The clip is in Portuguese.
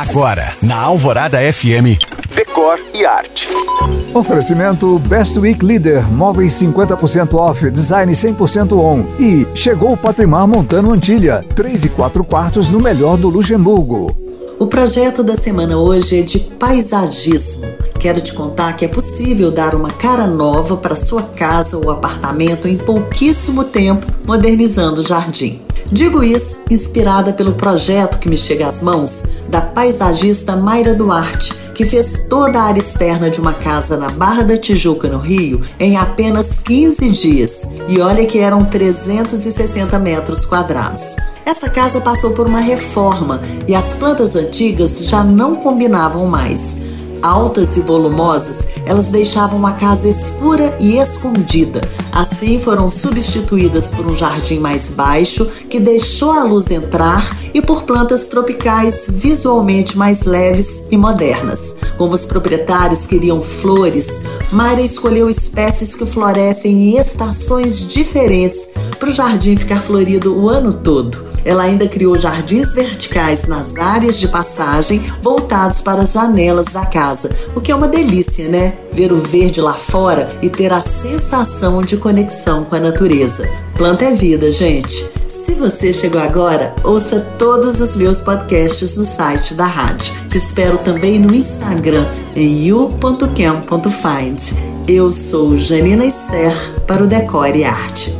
Agora, na Alvorada FM, Decor e Arte. Oferecimento Best Week Leader, móveis 50% off, design 100% on. E chegou o Patrimar Montano Antilha, 3 e 4 quartos no melhor do Luxemburgo. O projeto da semana hoje é de paisagismo. Quero te contar que é possível dar uma cara nova para sua casa ou apartamento em pouquíssimo tempo, modernizando o jardim. Digo isso inspirada pelo projeto que me chega às mãos da paisagista Mayra Duarte, que fez toda a área externa de uma casa na Barra da Tijuca, no Rio, em apenas 15 dias. E olha que eram 360 metros quadrados. Essa casa passou por uma reforma e as plantas antigas já não combinavam mais. Altas e volumosas, elas deixavam a casa escura e escondida. Assim foram substituídas por um jardim mais baixo que deixou a luz entrar e por plantas tropicais visualmente mais leves e modernas. Como os proprietários queriam flores, Mayra escolheu espécies que florescem em estações diferentes para o jardim ficar florido o ano todo. Ela ainda criou jardins verticais nas áreas de passagem voltados para as janelas da casa, o que é uma delícia, né? Ver o verde lá fora e ter a sensação de conexão com a natureza. Planta é vida, gente. Se você chegou agora, ouça todos os meus podcasts no site da rádio. Te espero também no Instagram em you.cam.find. Eu sou Janina Esser para o Decore Arte.